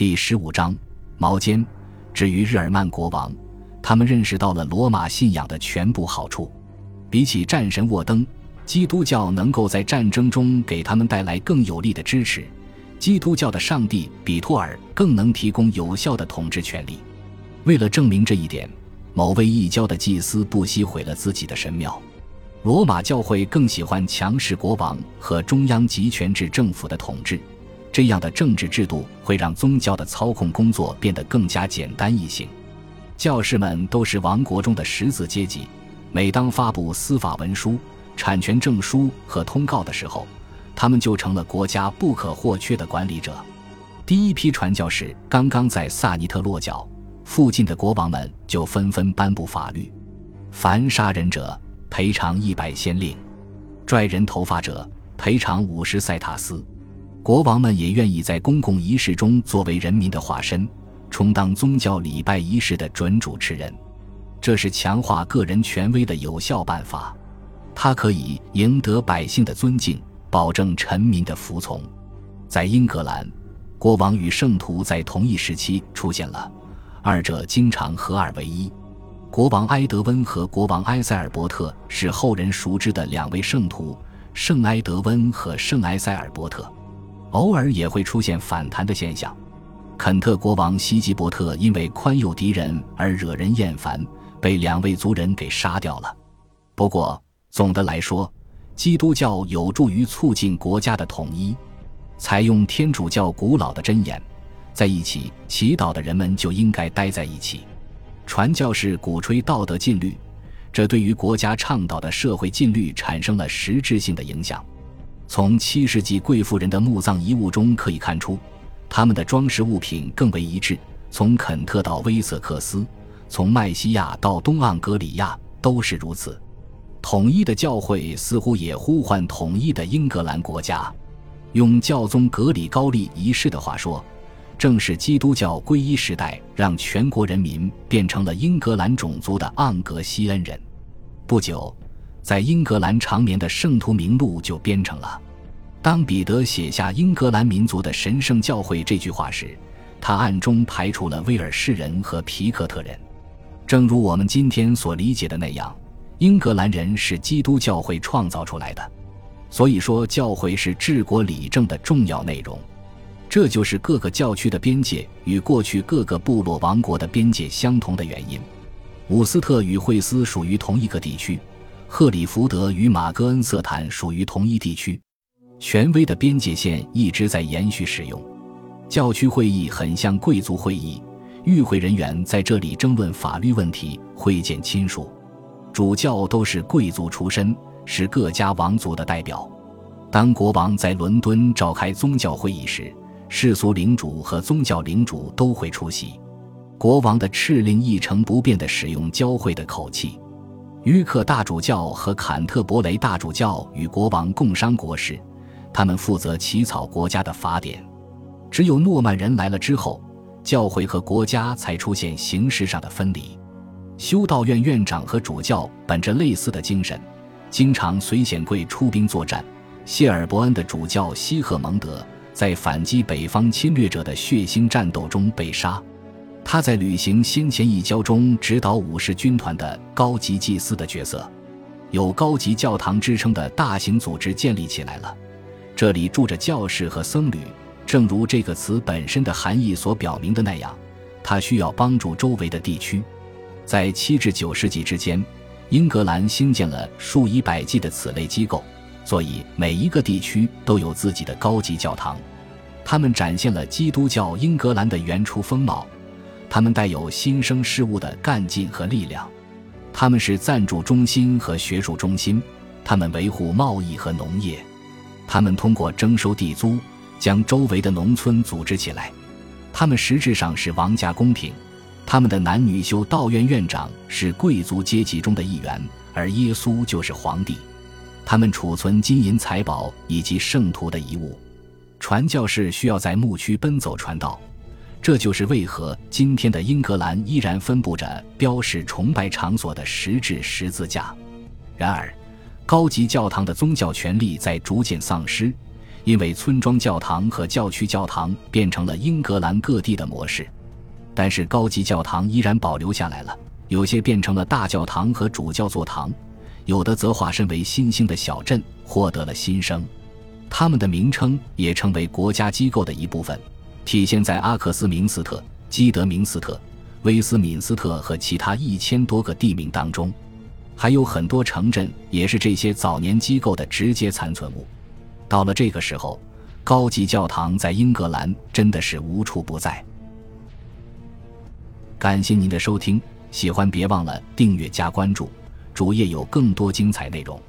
第十五章毛尖。至于日耳曼国王，他们认识到了罗马信仰的全部好处。比起战神沃登，基督教能够在战争中给他们带来更有力的支持。基督教的上帝比托尔更能提供有效的统治权力。为了证明这一点，某位异教的祭司不惜毁了自己的神庙。罗马教会更喜欢强势国王和中央集权制政府的统治，这样的政治制度会让宗教的操控工作变得更加简单易行。教士们都是王国中的识字阶级，每当发布司法文书、产权证书和通告的时候，他们就成了国家不可或缺的管理者。第一批传教士刚刚在萨尼特落脚，附近的国王们就纷纷颁布法律：凡杀人者。赔偿一百先令，拽人头发者赔偿五十塞塔斯。国王们也愿意在公共仪式中作为人民的化身，充当宗教礼拜仪式的准主持人。这是强化个人权威的有效办法，它可以赢得百姓的尊敬，保证臣民的服从。在英格兰，国王与圣徒在同一时期出现了，二者经常合二为一。国王埃德温和国王埃塞尔伯特是后人熟知的两位圣徒，圣埃德温和圣埃塞尔伯特，偶尔也会出现反弹的现象。肯特国王西吉伯特因为宽宥敌人而惹人厌烦，被两位族人给杀掉了。不过总的来说，基督教有助于促进国家的统一。采用天主教古老的箴言，在一起祈祷的人们就应该待在一起。传教士鼓吹道德禁律，这对于国家倡导的社会禁律产生了实质性的影响。从七世纪贵妇人的墓葬遗物中可以看出，他们的装饰物品更为一致。从肯特到威瑟克斯，从麦西亚到东盎格里亚都是如此。统一的教会似乎也呼唤统一的英格兰国家。用教宗格里高利一世的话说。正是基督教皈依时代，让全国人民变成了英格兰种族的盎格西恩人。不久，在英格兰长眠的圣徒名录就编成了。当彼得写下“英格兰民族的神圣教会”这句话时，他暗中排除了威尔士人和皮克特人。正如我们今天所理解的那样，英格兰人是基督教会创造出来的。所以说，教会是治国理政的重要内容。这就是各个教区的边界与过去各个部落王国的边界相同的原因。伍斯特与惠斯属于同一个地区，赫里福德与马戈恩瑟坦属于同一地区。权威的边界线一直在延续使用。教区会议很像贵族会议，与会人员在这里争论法律问题，会见亲属。主教都是贵族出身，是各家王族的代表。当国王在伦敦召开宗教会议时，世俗领主和宗教领主都会出席。国王的敕令一成不变地使用教会的口气。约克大主教和坎特伯雷大主教与国王共商国事，他们负责起草国家的法典。只有诺曼人来了之后，教会和国家才出现形式上的分离。修道院院长和主教本着类似的精神，经常随显贵出兵作战。谢尔伯恩的主教西赫蒙德。在反击北方侵略者的血腥战斗中被杀，他在履行先前一交中指导武士军团的高级祭司的角色。有高级教堂之称的大型组织建立起来了，这里住着教士和僧侣。正如这个词本身的含义所表明的那样，他需要帮助周围的地区。在七至九世纪之间，英格兰兴建了数以百计的此类机构。所以，每一个地区都有自己的高级教堂，他们展现了基督教英格兰的原初风貌。他们带有新生事物的干劲和力量，他们是赞助中心和学术中心，他们维护贸易和农业，他们通过征收地租将周围的农村组织起来，他们实质上是王家宫廷。他们的男女修道院院长是贵族阶级中的一员，而耶稣就是皇帝。他们储存金银财宝以及圣徒的遗物，传教士需要在牧区奔走传道，这就是为何今天的英格兰依然分布着标示崇拜场所的实质十字架。然而，高级教堂的宗教权力在逐渐丧失，因为村庄教堂和教区教堂变成了英格兰各地的模式。但是高级教堂依然保留下来了，有些变成了大教堂和主教座堂，有的则化身为新兴的小镇，获得了新生。他们的名称也成为国家机构的一部分，体现在阿克斯明斯特、基德明斯特、威斯敏斯特和其他一千多个地名当中。还有很多城镇也是这些早年机构的直接残存物。到了这个时候，高级教堂在英格兰真的是无处不在。感谢您的收听，喜欢别忘了订阅加关注，主页有更多精彩内容。